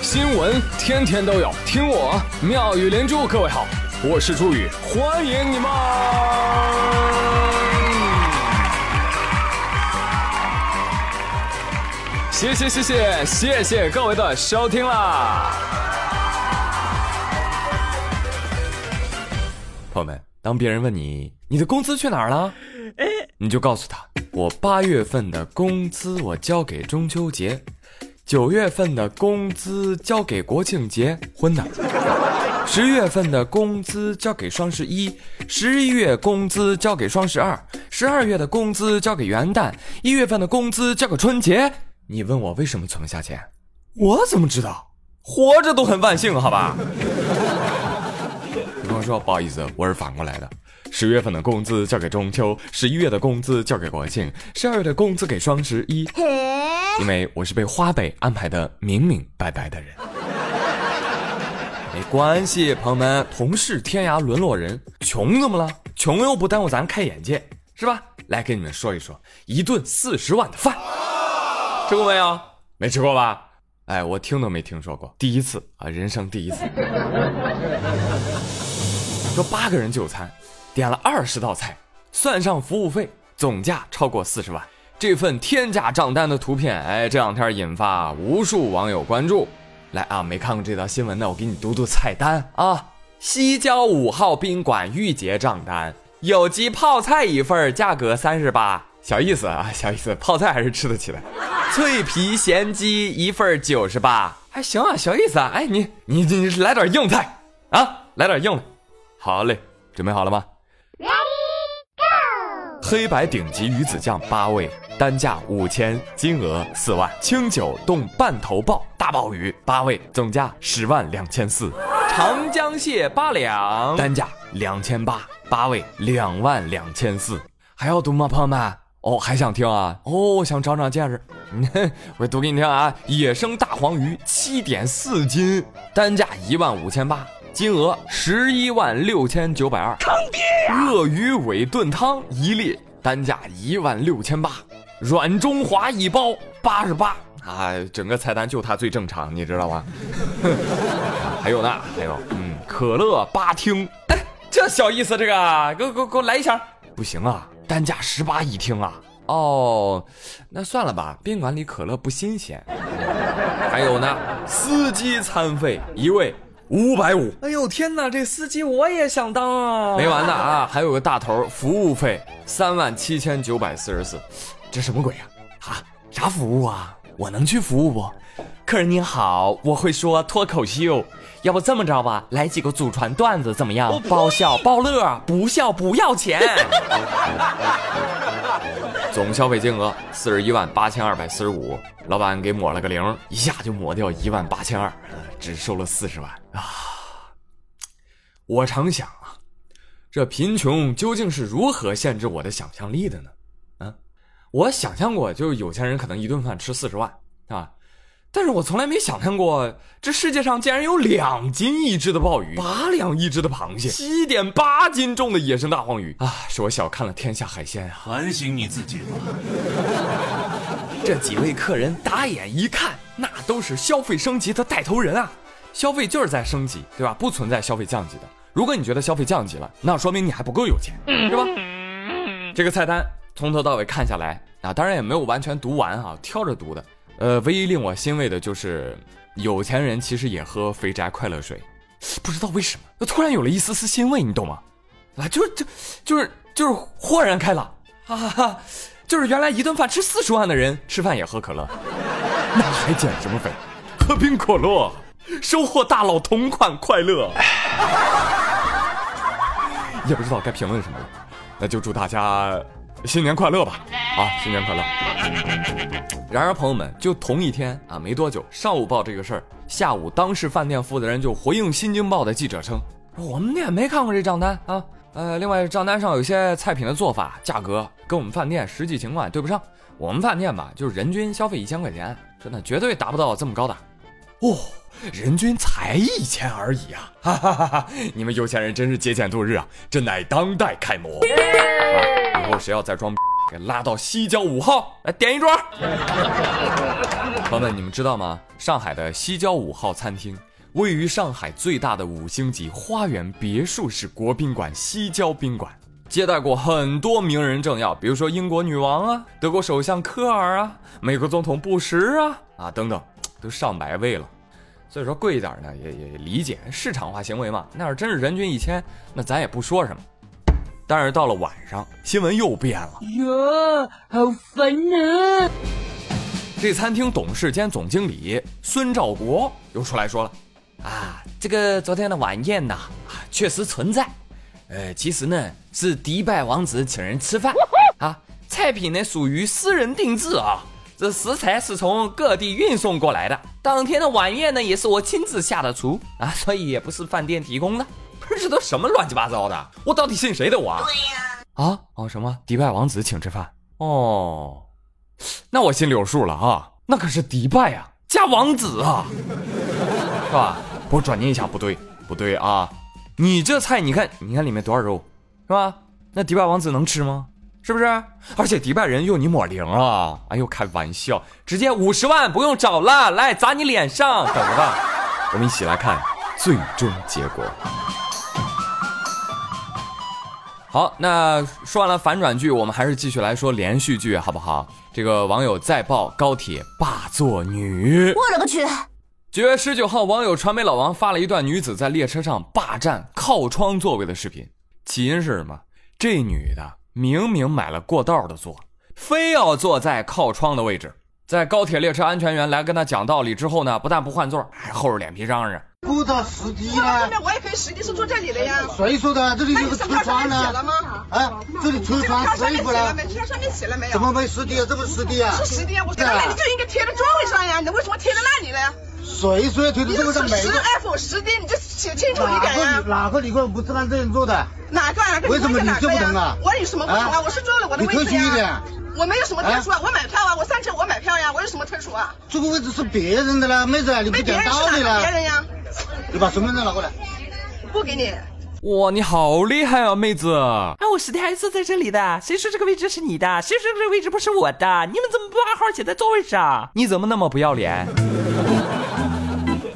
新闻天天都有，听我妙语连珠。各位好，我是朱宇，欢迎你们！谢谢谢谢谢谢各位的收听啦！朋友们，当别人问你你的工资去哪儿了，哎，你就告诉他，我八月份的工资我交给中秋节。九月份的工资交给国庆节，婚的；十月份的工资交给双十一，十一月工资交给双十二，十二月的工资交给元旦，一月份的工资交给春节。你问我为什么存不下钱？我怎么知道？活着都很万幸，好吧？你跟我说，不好意思，我是反过来的。十月份的工资交给中秋，十一月的工资交给国庆，十二月的工资给双十一。因为我是被花呗安排的明明白白的人。没关系，朋友们，同是天涯沦落人，穷怎么了？穷又不耽误咱开眼界，是吧？来给你们说一说，一顿四十万的饭，吃过没有？没吃过吧？哎，我听都没听说过，第一次啊，人生第一次。说八个人就餐。点了二十道菜，算上服务费，总价超过四十万。这份天价账单的图片，哎，这两天引发无数网友关注。来啊，没看过这条新闻的，我给你读读菜单啊。西郊五号宾馆预结账单，有机泡菜一份，价格三十八，小意思啊，小意思，泡菜还是吃得起的。脆皮咸鸡一份九十八，还行啊，小意思啊。哎，你你你来点硬菜啊，来点硬的。好嘞，准备好了吗？黑白顶级鱼子酱八味，单价五千，金额四万。清酒冻半头鲍大鲍鱼八味，总价十万两千四。长江蟹八两，单价两千八，八味两万两千四。还要读吗，朋友们？哦，还想听啊？哦，想长长见识？我读给你听啊！野生大黄鱼七点四斤，单价一万五千八。金额十一万六千九百二，坑爹！鳄鱼尾炖汤一粒，单价一万六千八，软中华一包八十八啊！整个菜单就它最正常，你知道吗？还有呢，还有，嗯，可乐八听，哎，这小意思，这个，给我给我给我来一箱，不行啊，单价十八一听啊！哦，那算了吧，宾馆里可乐不新鲜。还有呢，司机餐费一位。五百五，哎呦天哪，这司机我也想当啊！没完的啊，还有个大头，服务费三万七千九百四十四，这什么鬼呀？啊，啥服务啊？我能去服务不？客人您好，我会说脱口秀，要不这么着吧，来几个祖传段子怎么样？包笑包乐，不笑不要钱。总消费金额四十一万八千二百四十五，老板给抹了个零，一下就抹掉一万八千二，只收了四十万啊！我常想啊，这贫穷究竟是如何限制我的想象力的呢？啊，我想象过，就有钱人可能一顿饭吃四十万啊。但是我从来没想象过，这世界上竟然有两斤一只的鲍鱼，八两一只的螃蟹，七点八斤重的野生大黄鱼啊！是我小看了天下海鲜啊！反省你自己吧。这几位客人打眼一看，那都是消费升级的带头人啊！消费就是在升级，对吧？不存在消费降级的。如果你觉得消费降级了，那说明你还不够有钱，是吧？这个菜单从头到尾看下来啊，当然也没有完全读完啊，挑着读的。呃，唯一令我欣慰的就是，有钱人其实也喝肥宅快乐水，不知道为什么，突然有了一丝丝欣慰，你懂吗？啊，就是就就是就是豁然开朗哈啊！就是原来一顿饭吃四十万的人，吃饭也喝可乐，那还减什么肥？喝冰可乐，收获大佬同款快乐。也不知道该评论什么了，那就祝大家。新年快乐吧！啊，新年快乐！然而，朋友们，就同一天啊，没多久，上午报这个事儿，下午当事饭店负责人就回应《新京报》的记者称：“我们店没看过这账单啊，呃，另外账单上有些菜品的做法、价格跟我们饭店实际情况对不上。我们饭店吧，就是人均消费一千块钱，真的绝对达不到这么高的。哦，人均才一千而已啊！哈哈哈哈！你们有钱人真是节俭度日啊，真乃当代楷模。”以后谁要再装，给拉到西郊五号来点一桌。朋友们，你们知道吗？上海的西郊五号餐厅位于上海最大的五星级花园别墅式国宾馆西郊宾馆，接待过很多名人政要，比如说英国女王啊、德国首相科尔啊、美国总统布什啊啊等等，都上百位了。所以说贵一点呢，也也理解市场化行为嘛。那要真是人均一千，那咱也不说什么。但是到了晚上，新闻又变了。哟，好烦啊！这餐厅董事兼总经理孙兆国又出来说了：“啊，这个昨天的晚宴呐，啊，确实存在。呃，其实呢是迪拜王子请人吃饭啊，菜品呢属于私人定制啊，这食材是从各地运送过来的。当天的晚宴呢也是我亲自下的厨啊，所以也不是饭店提供的。不是这都什么乱七八糟的？我到底信谁的我？对呀。啊哦什么迪拜王子请吃饭？哦。”那我心里有数了啊，那可是迪拜啊，加王子啊，是吧？我转念一想，不对，不对啊！你这菜，你看，你看里面多少肉，是吧？那迪拜王子能吃吗？是不是？而且迪拜人用你抹零啊！哎呦，开玩笑，直接五十万不用找了，来砸你脸上，等着吧！我们一起来看最终结果。好，那说完了反转剧，我们还是继续来说连续剧，好不好？这个网友再爆高铁霸座女，我勒个去！九月十九号，网友传媒老王发了一段女子在列车上霸占靠窗座位的视频。起因是什么？这女的明明买了过道的座，非要坐在靠窗的位置。在高铁列车安全员来跟他讲道理之后呢，不但不换座，还厚着脸皮嚷嚷。不到实地呢？我也可以实地是坐这里的呀。谁说的？这里有个车窗呢。啊，这里车窗谁不了？车上面写了没有？怎么没实地啊？这不是实地啊？是实地啊！我那你就应该贴在座位上呀，你为什么贴在那里呢？谁说要贴在座位上？十 F 实地，你就写清楚一点呀。哪个旅客不是按这样做的？哪个？哪个？为什么你就不同啊？我有什么不同啊？我是坐了我的位置呀。你特殊一点。我没有什么特殊啊，我买票啊，我上车我买票呀，我有什么特殊啊？这个位置是别人的啦，妹子，你不讲道理了。别人呀。你把身份证拿过来，不给你。哇，你好厉害啊，妹子！啊，我实地还坐在这里的。谁说这个位置是你的？谁说这个位置不是我的？你们怎么不把号写在座位上？你怎么那么不要脸？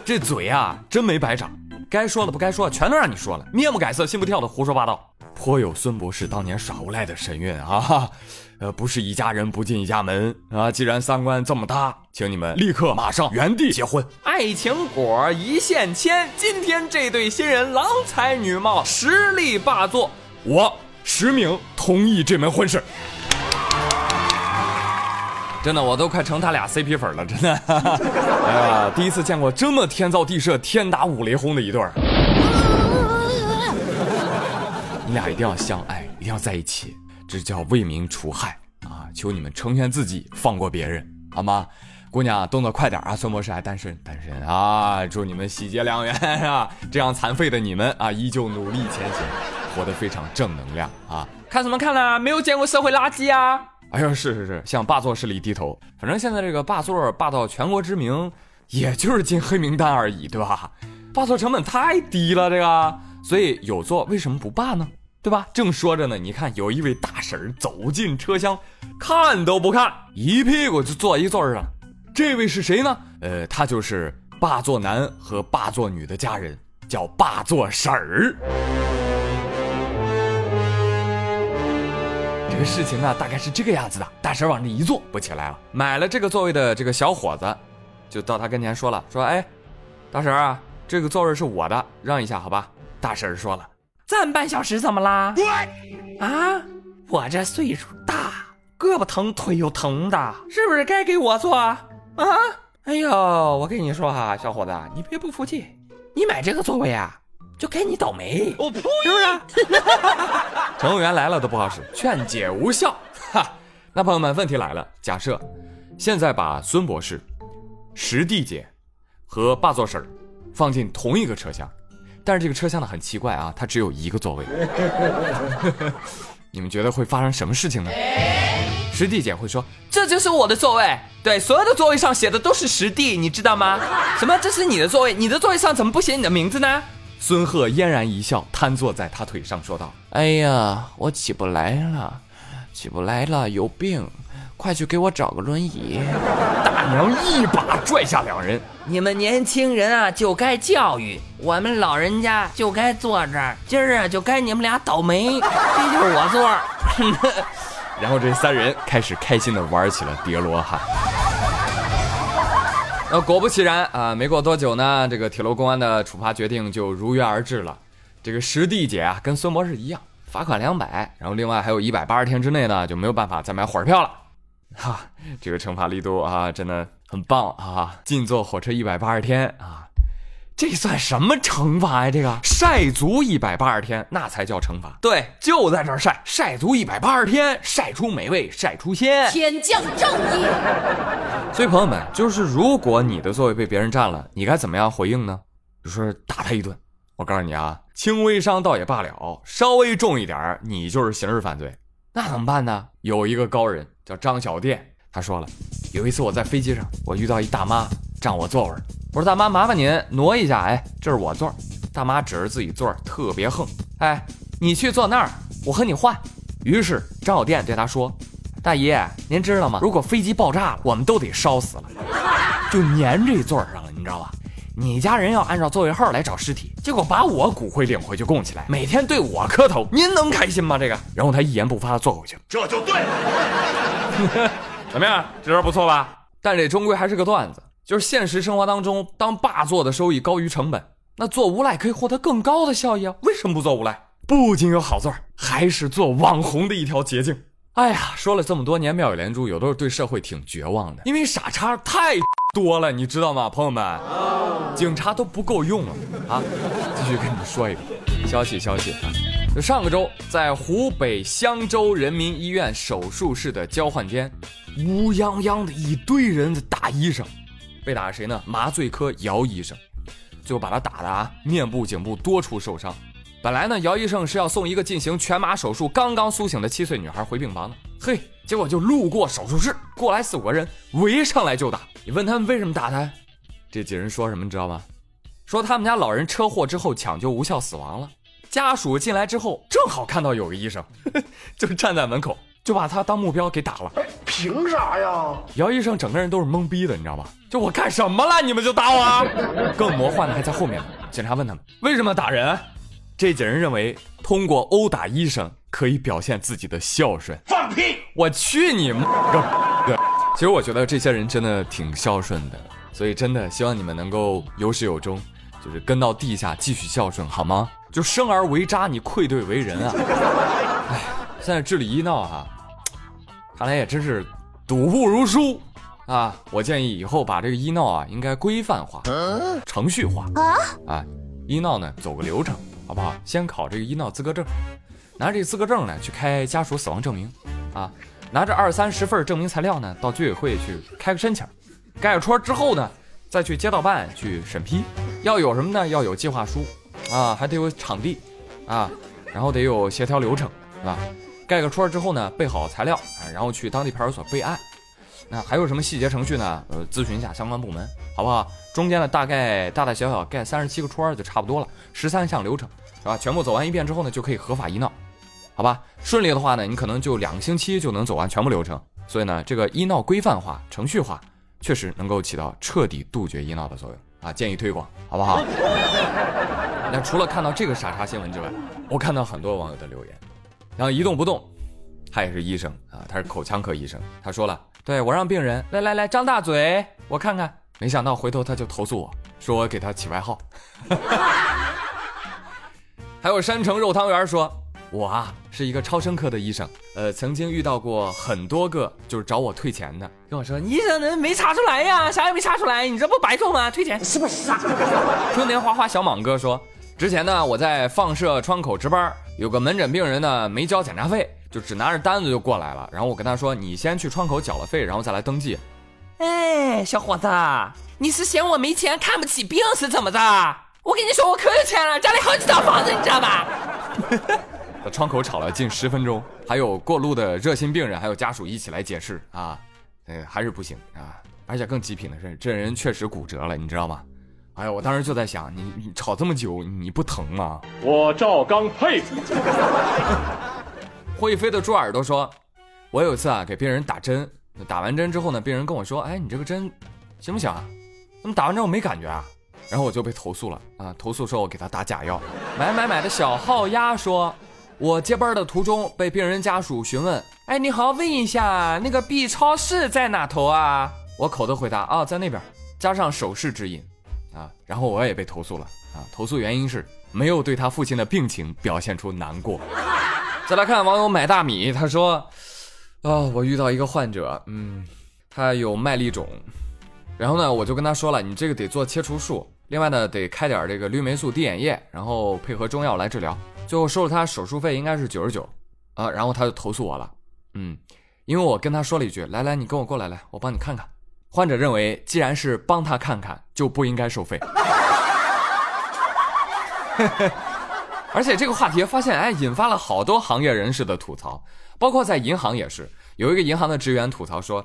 这嘴啊，真没白长。该说的不该说的全都让你说了，面不改色心不跳的胡说八道，颇有孙博士当年耍无赖的神韵啊！呃，不是一家人不进一家门啊！既然三观这么搭，请你们立刻马上原地结婚，爱情果一线牵。今天这对新人郎才女貌，实力霸座，我实名同意这门婚事。真的，我都快成他俩 CP 粉了，真的。哎呀，第一次见过这么天造地设、天打五雷轰的一对儿。你俩一定要相爱，一定要在一起。这叫为民除害啊！求你们成全自己，放过别人，好吗？姑娘，动作快点啊！孙博士还单身，单身啊！祝你们喜结良缘啊！这样残废的你们啊，依旧努力前行，活得非常正能量啊！看什么看呢？没有见过社会垃圾啊！哎呦，是是是，向霸座势力低头。反正现在这个霸座霸到全国知名，也就是进黑名单而已，对吧？霸座成本太低了，这个，所以有座为什么不霸呢？对吧？正说着呢，你看有一位大婶儿走进车厢，看都不看，一屁股就坐一座上。这位是谁呢？呃，他就是霸座男和霸座女的家人，叫霸座婶儿。这个事情呢，大概是这个样子的：大婶往这一坐，不起来了。买了这个座位的这个小伙子，就到他跟前说了：“说，哎，大婶啊，这个座位是我的，让一下好吧？”大婶说了。站半小时怎么啦？啊，我这岁数大，胳膊疼腿又疼的，是不是该给我坐啊？哎呦，我跟你说哈，小伙子，你别不服气，你买这个座位啊，就该你倒霉，我呸，是不是？乘务员来了都不好使，劝解无效。哈，那朋友们，问题来了，假设现在把孙博士、石弟姐和霸座婶放进同一个车厢。但是这个车厢呢很奇怪啊，它只有一个座位。你们觉得会发生什么事情呢？实地姐会说：“这就是我的座位，对，所有的座位上写的都是实地，你知道吗？什么？这是你的座位？你的座位上怎么不写你的名字呢？”孙鹤嫣然一笑，瘫坐在他腿上说道：“哎呀，我起不来了，起不来了，有病，快去给我找个轮椅。大娘一把拽下两人，你们年轻人啊就该教育，我们老人家就该坐这儿，今儿啊就该你们俩倒霉，这就是我座儿。然后这三人开始开心的玩起了叠罗汉。那果不其然啊，没过多久呢，这个铁路公安的处罚决定就如约而至了。这个石弟姐啊，跟孙博士一样，罚款两百，然后另外还有一百八十天之内呢就没有办法再买火车票了。哈，这个惩罚力度啊，真的很棒啊！禁坐火车一百八十天啊，这算什么惩罚呀？这个晒足一百八十天，那才叫惩罚。对，就在这儿晒，晒足一百八十天，晒出美味，晒出鲜，天降正义。所以朋友们，就是如果你的座位被别人占了，你该怎么样回应呢？就是打他一顿。我告诉你啊，轻微伤倒也罢了，稍微重一点你就是刑事犯罪。那怎么办呢？有一个高人叫张小店，他说了，有一次我在飞机上，我遇到一大妈占我座位我说大妈，麻烦您挪一下，哎，这是我座儿大妈指着自己座儿特别横，哎，你去坐那儿，我和你换。于是张小店对他说：“大爷，您知道吗？如果飞机爆炸了，我们都得烧死了，就粘这座上了，你知道吧？你家人要按照座位号来找尸体，结果把我骨灰领回去供起来，每天对我磕头，您能开心吗？这个，然后他一言不发的坐回去了，这就对了。怎么样，这招不错吧？但这终归还是个段子，就是现实生活当中，当霸座的收益高于成本，那做无赖可以获得更高的效益啊！为什么不做无赖？不仅有好座，还是做网红的一条捷径。哎呀，说了这么多年妙语连珠，有的时候对社会挺绝望的，因为傻叉太多了，你知道吗，朋友们？警察都不够用了啊！继续跟你们说一个消息，消息啊！上个周，在湖北襄州人民医院手术室的交换间，乌泱泱的一堆人的打医生，被打谁呢？麻醉科姚医生，最后把他打的啊，面部、颈部多处受伤。本来呢，姚医生是要送一个进行全麻手术、刚刚苏醒的七岁女孩回病房的。嘿，结果就路过手术室，过来四五个人围上来就打。你问他们为什么打他？这几人说什么你知道吗？说他们家老人车祸之后抢救无效死亡了，家属进来之后正好看到有个医生，就站在门口，就把他当目标给打了。凭啥呀？姚医生整个人都是懵逼的，你知道吗？就我干什么了，你们就打我？更魔幻的还在后面。警察问他们为什么打人？这几人认为通过殴打医生可以表现自己的孝顺。放屁！我去你妈个！其实我觉得这些人真的挺孝顺的，所以真的希望你们能够有始有终，就是跟到地下继续孝顺，好吗？就生而为渣，你愧对为人啊！哎，现在治理医闹哈，看来也真是赌不如输啊！我建议以后把这个医闹啊应该规范化、程序化啊，医闹呢走个流程。好不好？先考这个医闹资格证，拿着这资格证呢去开家属死亡证明，啊，拿着二三十份证明材料呢到居委会去开个申请，盖个戳之后呢，再去街道办去审批。要有什么呢？要有计划书，啊，还得有场地，啊，然后得有协调流程，是吧？盖个戳之后呢，备好材料，啊，然后去当地派出所备案。那还有什么细节程序呢？呃，咨询一下相关部门，好不好？中间呢，大概大大小小盖三十七个戳就差不多了，十三项流程。是吧？全部走完一遍之后呢，就可以合法医闹，好吧？顺利的话呢，你可能就两个星期就能走完全部流程。所以呢，这个医闹规范化、程序化，确实能够起到彻底杜绝医闹的作用啊！建议推广，好不好？那除了看到这个傻叉新闻之外，我看到很多网友的留言，然后一动不动，他也是医生啊，他是口腔科医生，他说了，对我让病人来来来张大嘴，我看看，没想到回头他就投诉我说我给他起外号。还有山城肉汤圆说：“我啊是一个超声科的医生，呃，曾经遇到过很多个就是找我退钱的，跟我说医生人没查出来呀，啥也没查出来，你这不白做吗？退钱是不是傻？”春天花花小莽哥说：“之前呢我在放射窗口值班，有个门诊病人呢没交检查费，就只拿着单子就过来了，然后我跟他说你先去窗口缴了费，然后再来登记。哎，小伙子，你是嫌我没钱看不起病是怎么着？”我跟你说，我可有钱了，家里好几套房子，你知道吧？在窗口吵了近十分钟，还有过路的热心病人还有家属一起来解释啊，呃，还是不行啊，而且更极品的是，这人确实骨折了，你知道吗？哎呀，我当时就在想，你你吵这么久，你不疼吗？我赵刚佩服。会飞的猪耳朵说，我有一次啊给病人打针，打完针之后呢，病人跟我说：“哎，你这个针行不行啊？怎么打完针我没感觉啊？”然后我就被投诉了啊！投诉说我给他打假药。买买买的小号鸭说：“我接班的途中被病人家属询问，哎，你好，问一下那个 B 超市在哪头啊？”我口头回答：“啊，在那边。”加上手势指引，啊，然后我也被投诉了啊！投诉原因是没有对他父亲的病情表现出难过。再来看网友买大米，他说：“啊，我遇到一个患者，嗯，他有麦粒肿，然后呢，我就跟他说了，你这个得做切除术。”另外呢，得开点这个氯霉素滴眼液，然后配合中药来治疗。最后收了他手术费，应该是九十九啊。然后他就投诉我了，嗯，因为我跟他说了一句：“来来，你跟我过来，来，我帮你看看。”患者认为，既然是帮他看看，就不应该收费。而且这个话题发现，哎，引发了好多行业人士的吐槽，包括在银行也是。有一个银行的职员吐槽说：“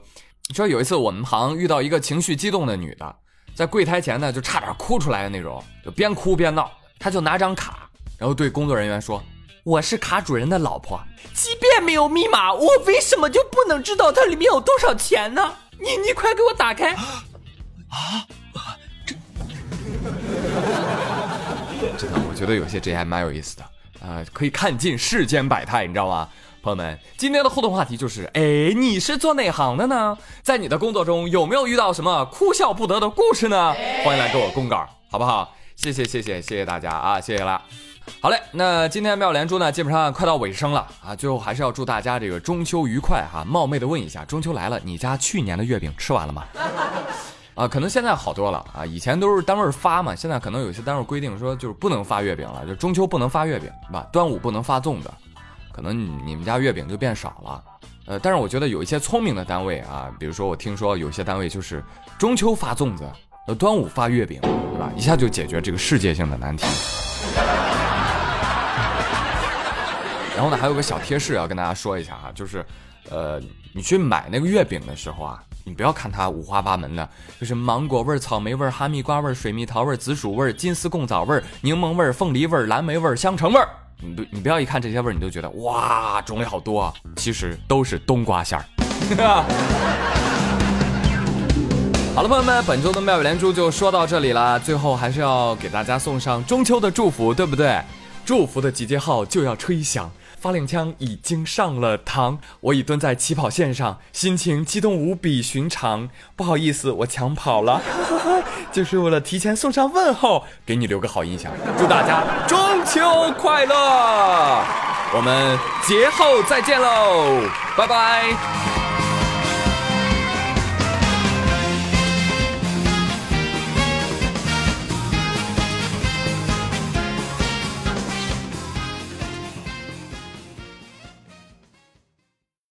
说有一次我们行遇到一个情绪激动的女的。”在柜台前呢，就差点哭出来的那种，就边哭边闹。他就拿张卡，然后对工作人员说：“我是卡主人的老婆，即便没有密码，我为什么就不能知道它里面有多少钱呢？你你快给我打开！”啊，这真的，我觉得有些这还蛮有意思的啊，可以看尽世间百态，你知道吗？朋友们，今天的互动话题就是：哎，你是做哪行的呢？在你的工作中有没有遇到什么哭笑不得的故事呢？欢迎来给我公稿，好不好？谢谢谢谢谢谢大家啊，谢谢啦。好嘞，那今天妙连珠呢，基本上快到尾声了啊。最后还是要祝大家这个中秋愉快哈。冒昧的问一下，中秋来了，你家去年的月饼吃完了吗？啊，可能现在好多了啊。以前都是单位发嘛，现在可能有些单位规定说就是不能发月饼了，就中秋不能发月饼，是吧？端午不能发粽子。可能你们家月饼就变少了，呃，但是我觉得有一些聪明的单位啊，比如说我听说有些单位就是中秋发粽子，呃，端午发月饼，对吧？一下就解决这个世界性的难题。然后呢，还有个小贴士要跟大家说一下哈，就是，呃，你去买那个月饼的时候啊，你不要看它五花八门的，就是芒果味、草莓味、哈密瓜味、水蜜桃味、紫薯味、金丝贡枣味、柠檬味、凤梨味、蓝莓味、香橙味。你不，你不要一看这些味儿，你就觉得哇，种类好多啊！其实都是冬瓜馅儿。好了，朋友们，本周的妙语连珠就说到这里了。最后还是要给大家送上中秋的祝福，对不对？祝福的集结号就要吹响。发令枪已经上了膛，我已蹲在起跑线上，心情激动无比寻常。不好意思，我抢跑了，就是为了提前送上问候，给你留个好印象。祝大家中秋快乐！我们节后再见喽，拜拜。